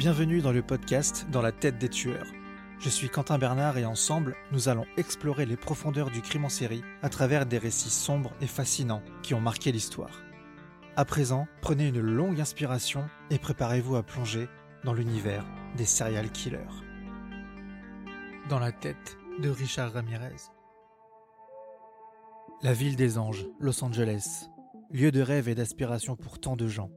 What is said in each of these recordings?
Bienvenue dans le podcast Dans la tête des tueurs. Je suis Quentin Bernard et ensemble, nous allons explorer les profondeurs du crime en série à travers des récits sombres et fascinants qui ont marqué l'histoire. À présent, prenez une longue inspiration et préparez-vous à plonger dans l'univers des serial killers. Dans la tête de Richard Ramirez. La ville des anges, Los Angeles, lieu de rêve et d'aspiration pour tant de gens.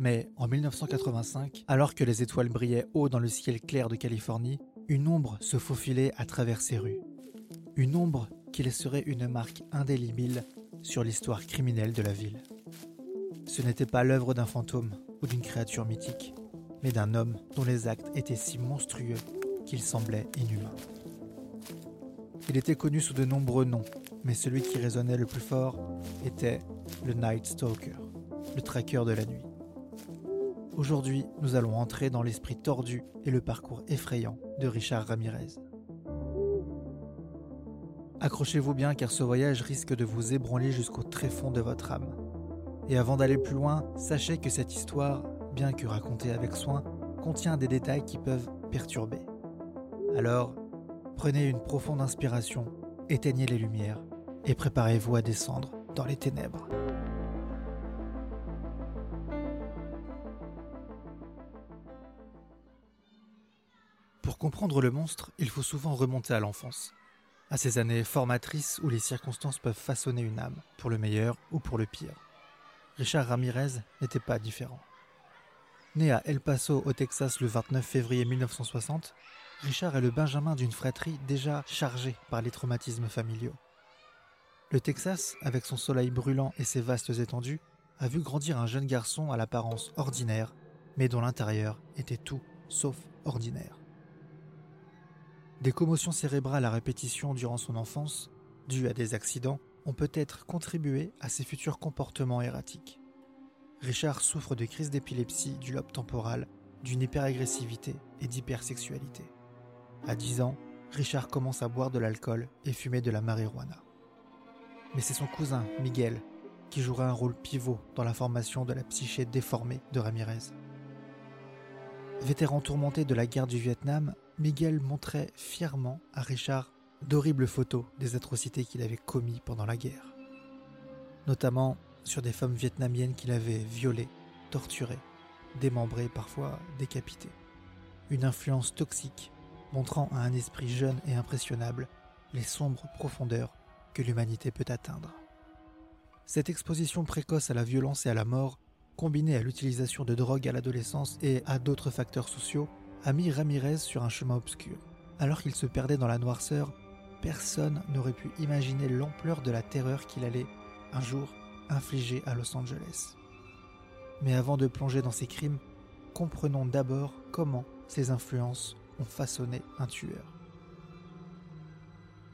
Mais en 1985, alors que les étoiles brillaient haut dans le ciel clair de Californie, une ombre se faufilait à travers ces rues. Une ombre qui laisserait une marque indélébile sur l'histoire criminelle de la ville. Ce n'était pas l'œuvre d'un fantôme ou d'une créature mythique, mais d'un homme dont les actes étaient si monstrueux qu'il semblait inhumain. Il était connu sous de nombreux noms, mais celui qui résonnait le plus fort était le Night Stalker, le traqueur de la nuit. Aujourd'hui, nous allons entrer dans l'esprit tordu et le parcours effrayant de Richard Ramirez. Accrochez-vous bien car ce voyage risque de vous ébranler jusqu'au tréfonds de votre âme. Et avant d'aller plus loin, sachez que cette histoire, bien que racontée avec soin, contient des détails qui peuvent perturber. Alors, prenez une profonde inspiration, éteignez les lumières et préparez-vous à descendre dans les ténèbres. Comprendre le monstre, il faut souvent remonter à l'enfance, à ces années formatrices où les circonstances peuvent façonner une âme, pour le meilleur ou pour le pire. Richard Ramirez n'était pas différent. Né à El Paso, au Texas, le 29 février 1960, Richard est le benjamin d'une fratrie déjà chargée par les traumatismes familiaux. Le Texas, avec son soleil brûlant et ses vastes étendues, a vu grandir un jeune garçon à l'apparence ordinaire, mais dont l'intérieur était tout sauf ordinaire. Des commotions cérébrales à répétition durant son enfance, dues à des accidents, ont peut-être contribué à ses futurs comportements erratiques. Richard souffre de crises d'épilepsie du lobe temporal, d'une hyperagressivité et d'hypersexualité. À 10 ans, Richard commence à boire de l'alcool et fumer de la marijuana. Mais c'est son cousin, Miguel, qui jouera un rôle pivot dans la formation de la psyché déformée de Ramirez. Vétéran tourmenté de la guerre du Vietnam, Miguel montrait fièrement à Richard d'horribles photos des atrocités qu'il avait commis pendant la guerre, notamment sur des femmes vietnamiennes qu'il avait violées, torturées, démembrées, parfois décapitées. Une influence toxique montrant à un esprit jeune et impressionnable les sombres profondeurs que l'humanité peut atteindre. Cette exposition précoce à la violence et à la mort, combinée à l'utilisation de drogue à l'adolescence et à d'autres facteurs sociaux, a mis Ramirez sur un chemin obscur. Alors qu'il se perdait dans la noirceur, personne n'aurait pu imaginer l'ampleur de la terreur qu'il allait, un jour, infliger à Los Angeles. Mais avant de plonger dans ces crimes, comprenons d'abord comment ces influences ont façonné un tueur.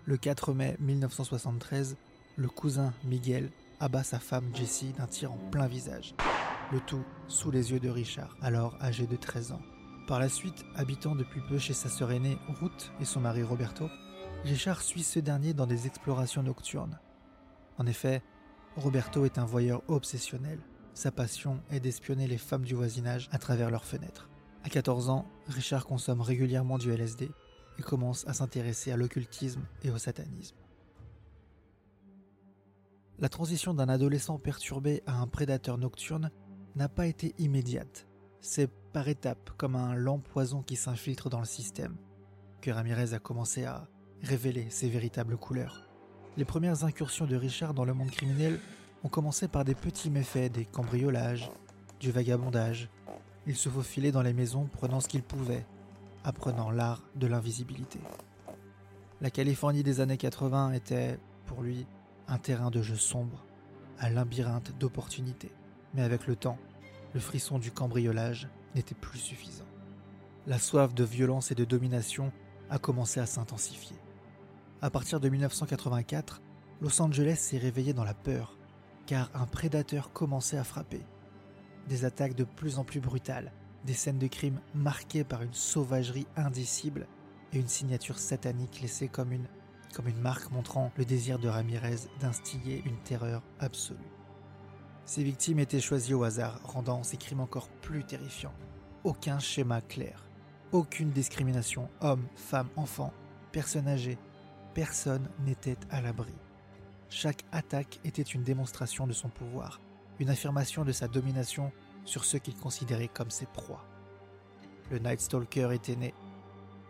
Le 4 mai 1973, le cousin Miguel abat sa femme Jessie d'un tir en plein visage. Le tout sous les yeux de Richard, alors âgé de 13 ans. Par la suite, habitant depuis peu chez sa sœur aînée Ruth et son mari Roberto, Richard suit ce dernier dans des explorations nocturnes. En effet, Roberto est un voyeur obsessionnel. Sa passion est d'espionner les femmes du voisinage à travers leurs fenêtres. À 14 ans, Richard consomme régulièrement du LSD et commence à s'intéresser à l'occultisme et au satanisme. La transition d'un adolescent perturbé à un prédateur nocturne n'a pas été immédiate. C'est par étapes, comme un lent poison qui s'infiltre dans le système, que Ramirez a commencé à révéler ses véritables couleurs. Les premières incursions de Richard dans le monde criminel ont commencé par des petits méfaits, des cambriolages, du vagabondage. Il se faufilait dans les maisons prenant ce qu'il pouvait, apprenant l'art de l'invisibilité. La Californie des années 80 était, pour lui, un terrain de jeu sombre, un labyrinthe d'opportunités. Mais avec le temps, le frisson du cambriolage n'était plus suffisant. La soif de violence et de domination a commencé à s'intensifier. À partir de 1984, Los Angeles s'est réveillé dans la peur, car un prédateur commençait à frapper. Des attaques de plus en plus brutales, des scènes de crime marquées par une sauvagerie indicible et une signature satanique laissée comme une, comme une marque montrant le désir de Ramirez d'instiller une terreur absolue. Ces victimes étaient choisies au hasard, rendant ces crimes encore plus terrifiants. aucun schéma clair, aucune discrimination, homme, femme, enfant, personne âgée, personne n'était à l'abri. Chaque attaque était une démonstration de son pouvoir, une affirmation de sa domination sur ceux qu'il considérait comme ses proies. Le Night Stalker était né.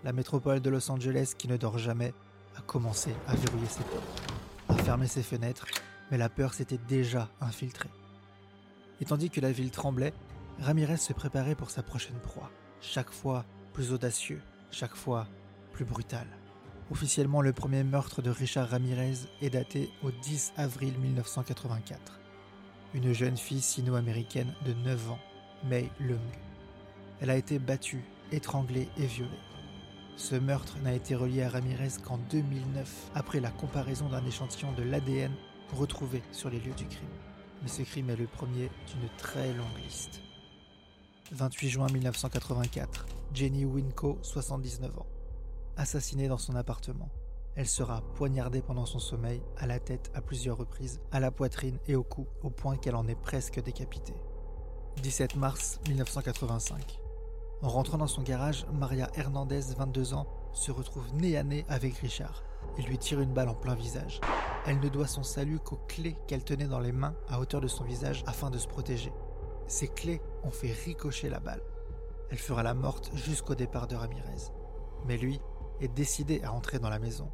La métropole de Los Angeles, qui ne dort jamais, a commencé à verrouiller ses portes, à fermer ses fenêtres, mais la peur s'était déjà infiltrée. Et tandis que la ville tremblait, Ramirez se préparait pour sa prochaine proie, chaque fois plus audacieux, chaque fois plus brutal. Officiellement, le premier meurtre de Richard Ramirez est daté au 10 avril 1984. Une jeune fille sino-américaine de 9 ans, May Lung. Elle a été battue, étranglée et violée. Ce meurtre n'a été relié à Ramirez qu'en 2009, après la comparaison d'un échantillon de l'ADN retrouvé sur les lieux du crime. Mais ce crime est le premier d'une très longue liste. 28 juin 1984, Jenny Winco, 79 ans. Assassinée dans son appartement. Elle sera poignardée pendant son sommeil, à la tête à plusieurs reprises, à la poitrine et au cou, au point qu'elle en est presque décapitée. 17 mars 1985. En rentrant dans son garage, Maria Hernandez, 22 ans, se retrouve nez à nez avec Richard et lui tire une balle en plein visage. Elle ne doit son salut qu'aux clés qu'elle tenait dans les mains à hauteur de son visage afin de se protéger. Ces clés ont fait ricocher la balle. Elle fera la morte jusqu'au départ de Ramirez. Mais lui est décidé à entrer dans la maison.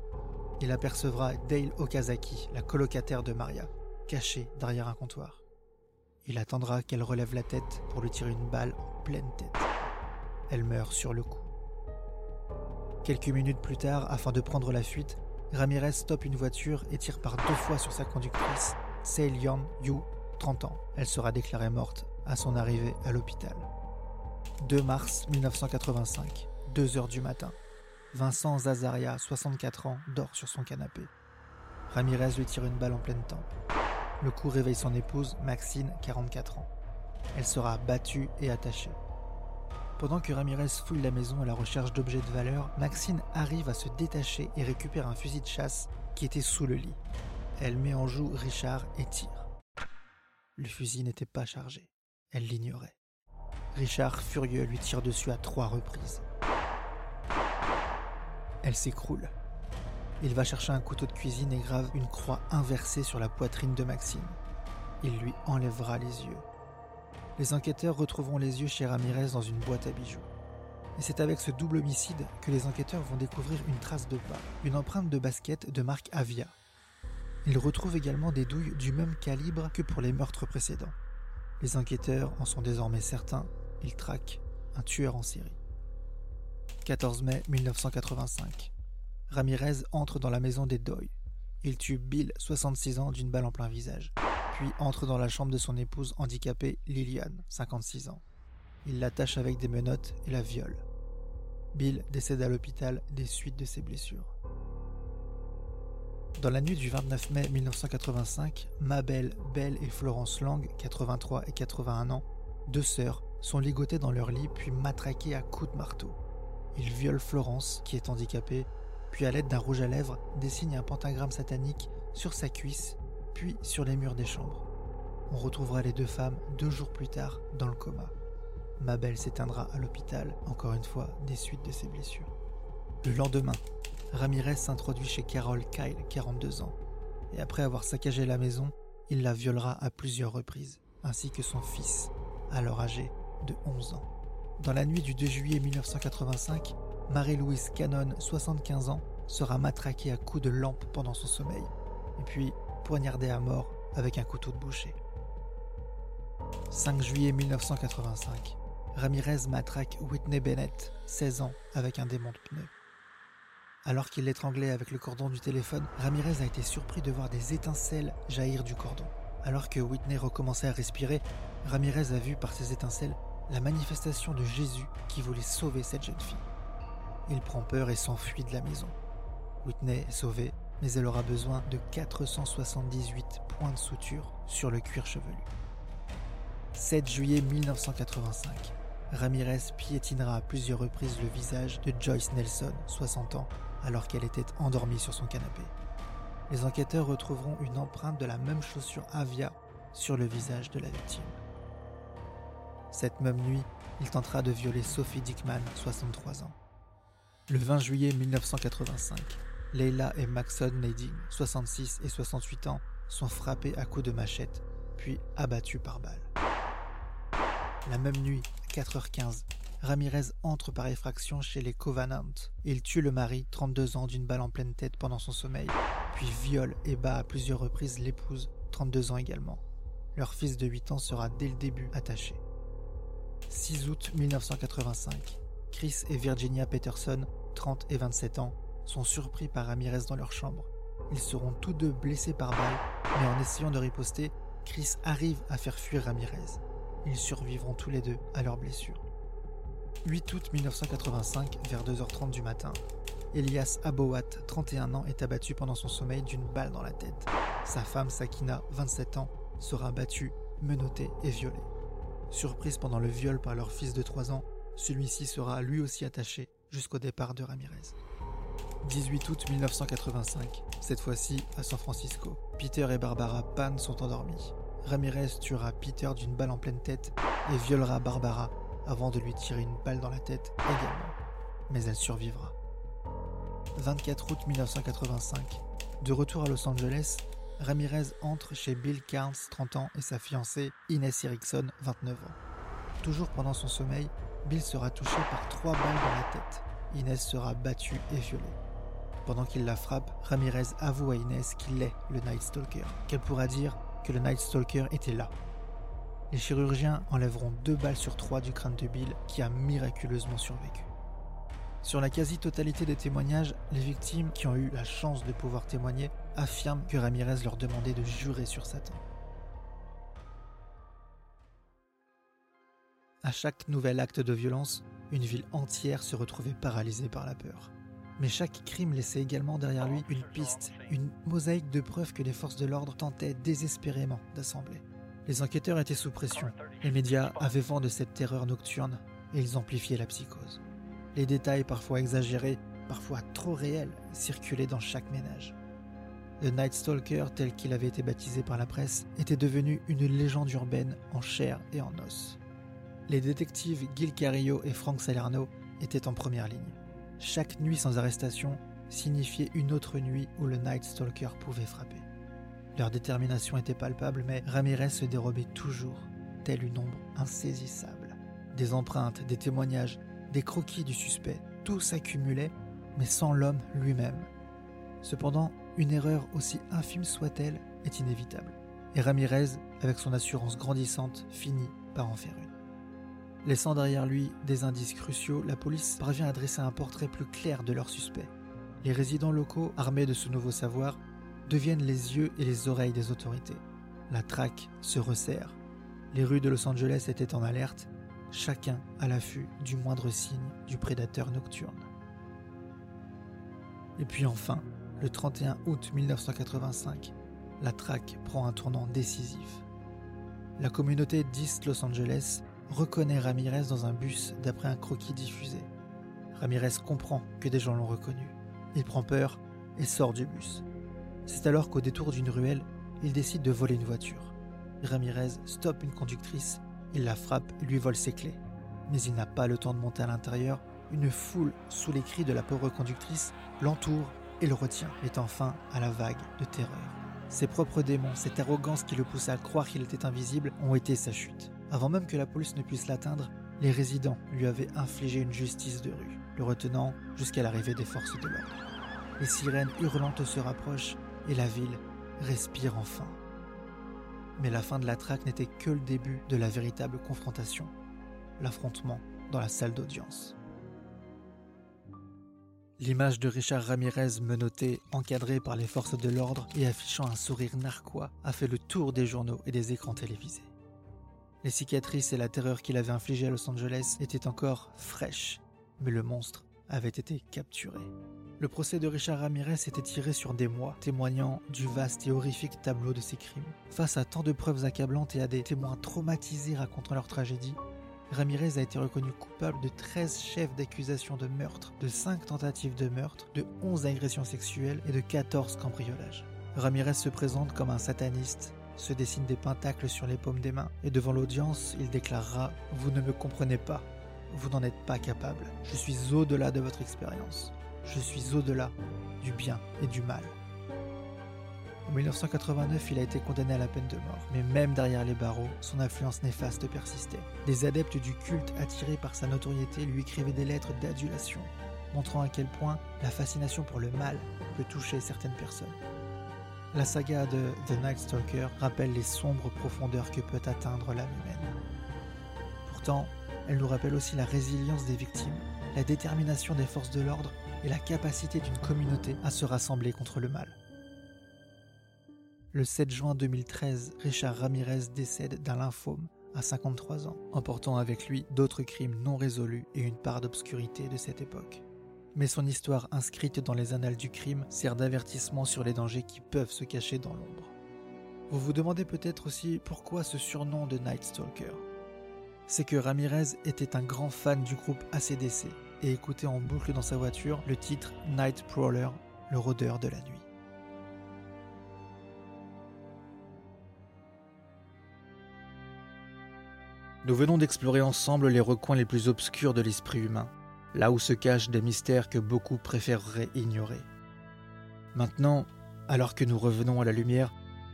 Il apercevra Dale Okazaki, la colocataire de Maria, cachée derrière un comptoir. Il attendra qu'elle relève la tête pour lui tirer une balle en pleine tête. Elle meurt sur le coup. Quelques minutes plus tard, afin de prendre la fuite, Ramirez stoppe une voiture et tire par deux fois sur sa conductrice, Sei Lian Yu, 30 ans. Elle sera déclarée morte à son arrivée à l'hôpital. 2 mars 1985, 2 heures du matin. Vincent Zazaria, 64 ans, dort sur son canapé. Ramirez lui tire une balle en pleine tempe. Le coup réveille son épouse, Maxine, 44 ans. Elle sera battue et attachée. Pendant que Ramirez fouille la maison à la recherche d'objets de valeur, Maxine arrive à se détacher et récupère un fusil de chasse qui était sous le lit. Elle met en joue Richard et tire. Le fusil n'était pas chargé. Elle l'ignorait. Richard, furieux, lui tire dessus à trois reprises. Elle s'écroule. Il va chercher un couteau de cuisine et grave une croix inversée sur la poitrine de Maxime. Il lui enlèvera les yeux. Les enquêteurs retrouveront les yeux chez Ramirez dans une boîte à bijoux. Et c'est avec ce double homicide que les enquêteurs vont découvrir une trace de pas, une empreinte de basket de marque Avia. Ils retrouvent également des douilles du même calibre que pour les meurtres précédents. Les enquêteurs en sont désormais certains, ils traquent un tueur en série. 14 mai 1985. Ramirez entre dans la maison des Doy. Il tue Bill, 66 ans, d'une balle en plein visage, puis entre dans la chambre de son épouse handicapée Liliane, 56 ans. Il l'attache avec des menottes et la viole. Bill décède à l'hôpital des suites de ses blessures. Dans la nuit du 29 mai 1985, Mabel, Belle et Florence Lang, 83 et 81 ans, deux sœurs, sont ligotées dans leur lit puis matraquées à coups de marteau. Ils violent Florence, qui est handicapée, puis à l'aide d'un rouge à lèvres, dessinent un pentagramme satanique sur sa cuisse, puis sur les murs des chambres. On retrouvera les deux femmes deux jours plus tard dans le coma. Mabel s'éteindra à l'hôpital, encore une fois, des suites de ses blessures. Le lendemain, Ramirez s'introduit chez Carol Kyle, 42 ans, et après avoir saccagé la maison, il la violera à plusieurs reprises, ainsi que son fils, alors âgé de 11 ans. Dans la nuit du 2 juillet 1985, Marie-Louise Cannon, 75 ans, sera matraquée à coups de lampe pendant son sommeil, et puis poignardée à mort avec un couteau de boucher. 5 juillet 1985, Ramirez matraque Whitney Bennett, 16 ans, avec un démon de pneu. Alors qu'il l'étranglait avec le cordon du téléphone, Ramirez a été surpris de voir des étincelles jaillir du cordon. Alors que Whitney recommençait à respirer, Ramirez a vu par ces étincelles la manifestation de Jésus qui voulait sauver cette jeune fille. Il prend peur et s'enfuit de la maison. Whitney est sauvée, mais elle aura besoin de 478 points de suture sur le cuir chevelu. 7 juillet 1985. Ramirez piétinera à plusieurs reprises le visage de Joyce Nelson, 60 ans, alors qu'elle était endormie sur son canapé. Les enquêteurs retrouveront une empreinte de la même chaussure Avia sur le visage de la victime. Cette même nuit, il tentera de violer Sophie Dickman, 63 ans. Le 20 juillet 1985, Leila et Maxon Nading, 66 et 68 ans, sont frappés à coups de machette, puis abattus par balle. La même nuit, à 4h15, Ramirez entre par effraction chez les Covenant. Il tue le mari, 32 ans, d'une balle en pleine tête pendant son sommeil, puis viole et bat à plusieurs reprises l'épouse, 32 ans également. Leur fils de 8 ans sera dès le début attaché. 6 août 1985, Chris et Virginia Peterson, 30 et 27 ans, sont surpris par Ramirez dans leur chambre. Ils seront tous deux blessés par balle, mais en essayant de riposter, Chris arrive à faire fuir Ramirez. Ils survivront tous les deux à leurs blessures. 8 août 1985, vers 2h30 du matin, Elias Abowat, 31 ans, est abattu pendant son sommeil d'une balle dans la tête. Sa femme Sakina, 27 ans, sera battue, menottée et violée. Surprise pendant le viol par leur fils de 3 ans, celui-ci sera lui aussi attaché jusqu'au départ de Ramirez. 18 août 1985, cette fois-ci à San Francisco. Peter et Barbara Pan sont endormis. Ramirez tuera Peter d'une balle en pleine tête et violera Barbara avant de lui tirer une balle dans la tête également. Mais elle survivra. 24 août 1985. De retour à Los Angeles, Ramirez entre chez Bill Carnes, 30 ans, et sa fiancée Inès Erickson, 29 ans. Toujours pendant son sommeil, Bill sera touché par trois balles dans la tête. Inès sera battue et violée. Pendant qu'il la frappe, Ramirez avoue à Inès qu'il est le Night Stalker, qu'elle pourra dire que le Night Stalker était là. Les chirurgiens enlèveront deux balles sur trois du crâne de Bill qui a miraculeusement survécu. Sur la quasi-totalité des témoignages, les victimes qui ont eu la chance de pouvoir témoigner affirment que Ramirez leur demandait de jurer sur Satan. À chaque nouvel acte de violence, une ville entière se retrouvait paralysée par la peur. Mais chaque crime laissait également derrière lui une piste, une mosaïque de preuves que les forces de l'ordre tentaient désespérément d'assembler. Les enquêteurs étaient sous pression. Les médias avaient vent de cette terreur nocturne et ils amplifiaient la psychose. Les détails parfois exagérés, parfois trop réels, circulaient dans chaque ménage. Le Night Stalker, tel qu'il avait été baptisé par la presse, était devenu une légende urbaine en chair et en os. Les détectives Gil Carillo et Frank Salerno étaient en première ligne. Chaque nuit sans arrestation signifiait une autre nuit où le Night Stalker pouvait frapper. Leur détermination était palpable, mais Ramirez se dérobait toujours, telle une ombre insaisissable. Des empreintes, des témoignages, des croquis du suspect, tout s'accumulait, mais sans l'homme lui-même. Cependant, une erreur aussi infime soit-elle est inévitable. Et Ramirez, avec son assurance grandissante, finit par en faire une. Laissant derrière lui des indices cruciaux, la police parvient à dresser un portrait plus clair de leur suspect. Les résidents locaux, armés de ce nouveau savoir, deviennent les yeux et les oreilles des autorités. La traque se resserre. Les rues de Los Angeles étaient en alerte, chacun à l'affût du moindre signe du prédateur nocturne. Et puis enfin, le 31 août 1985, la traque prend un tournant décisif. La communauté d'East Los Angeles reconnaît Ramirez dans un bus d'après un croquis diffusé. Ramirez comprend que des gens l'ont reconnu. Il prend peur et sort du bus. C'est alors qu'au détour d'une ruelle, il décide de voler une voiture. Ramirez stoppe une conductrice, il la frappe et lui vole ses clés. Mais il n'a pas le temps de monter à l'intérieur. Une foule, sous les cris de la pauvre conductrice, l'entoure et le retient, mettant fin à la vague de terreur. Ses propres démons, cette arrogance qui le poussait à croire qu'il était invisible, ont été sa chute. Avant même que la police ne puisse l'atteindre, les résidents lui avaient infligé une justice de rue, le retenant jusqu'à l'arrivée des forces de l'ordre. Les sirènes hurlantes se rapprochent et la ville respire enfin. Mais la fin de la traque n'était que le début de la véritable confrontation, l'affrontement dans la salle d'audience. L'image de Richard Ramirez menotté, encadré par les forces de l'ordre et affichant un sourire narquois a fait le tour des journaux et des écrans télévisés. Les cicatrices et la terreur qu'il avait infligées à Los Angeles étaient encore fraîches, mais le monstre avait été capturé. Le procès de Richard Ramirez s'était tiré sur des mois, témoignant du vaste et horrifique tableau de ses crimes. Face à tant de preuves accablantes et à des témoins traumatisés racontant leur tragédie, Ramirez a été reconnu coupable de 13 chefs d'accusation de meurtre, de 5 tentatives de meurtre, de 11 agressions sexuelles et de 14 cambriolages. Ramirez se présente comme un sataniste se dessinent des pentacles sur les paumes des mains, et devant l'audience, il déclarera ⁇ Vous ne me comprenez pas, vous n'en êtes pas capable, je suis au-delà de votre expérience, je suis au-delà du bien et du mal. En 1989, il a été condamné à la peine de mort, mais même derrière les barreaux, son influence néfaste persistait. Des adeptes du culte attirés par sa notoriété lui écrivaient des lettres d'adulation, montrant à quel point la fascination pour le mal peut toucher certaines personnes. La saga de The Night Stalker rappelle les sombres profondeurs que peut atteindre l'âme humaine. Pourtant, elle nous rappelle aussi la résilience des victimes, la détermination des forces de l'ordre et la capacité d'une communauté à se rassembler contre le mal. Le 7 juin 2013, Richard Ramirez décède d'un lymphome à 53 ans, emportant avec lui d'autres crimes non résolus et une part d'obscurité de cette époque. Mais son histoire inscrite dans les annales du crime sert d'avertissement sur les dangers qui peuvent se cacher dans l'ombre. Vous vous demandez peut-être aussi pourquoi ce surnom de Night Stalker. C'est que Ramirez était un grand fan du groupe ACDC et écoutait en boucle dans sa voiture le titre Night Prowler, le rôdeur de la nuit. Nous venons d'explorer ensemble les recoins les plus obscurs de l'esprit humain, là où se cachent des mystères que beaucoup préféreraient ignorer. Maintenant, alors que nous revenons à la lumière,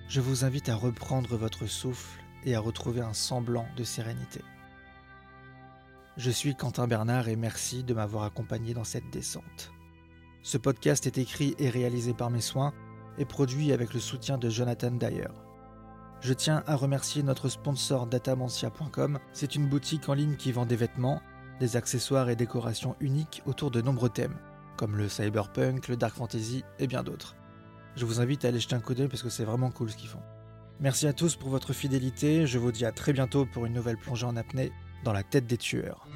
je vous invite à reprendre votre souffle et à retrouver un semblant de sérénité. Je suis Quentin Bernard et merci de m'avoir accompagné dans cette descente. Ce podcast est écrit et réalisé par mes soins et produit avec le soutien de Jonathan Dyer. Je tiens à remercier notre sponsor datamantia.com. C'est une boutique en ligne qui vend des vêtements, des accessoires et décorations uniques autour de nombreux thèmes, comme le cyberpunk, le dark fantasy et bien d'autres. Je vous invite à aller jeter un coup d'œil parce que c'est vraiment cool ce qu'ils font. Merci à tous pour votre fidélité, je vous dis à très bientôt pour une nouvelle plongée en apnée dans la tête des tueurs.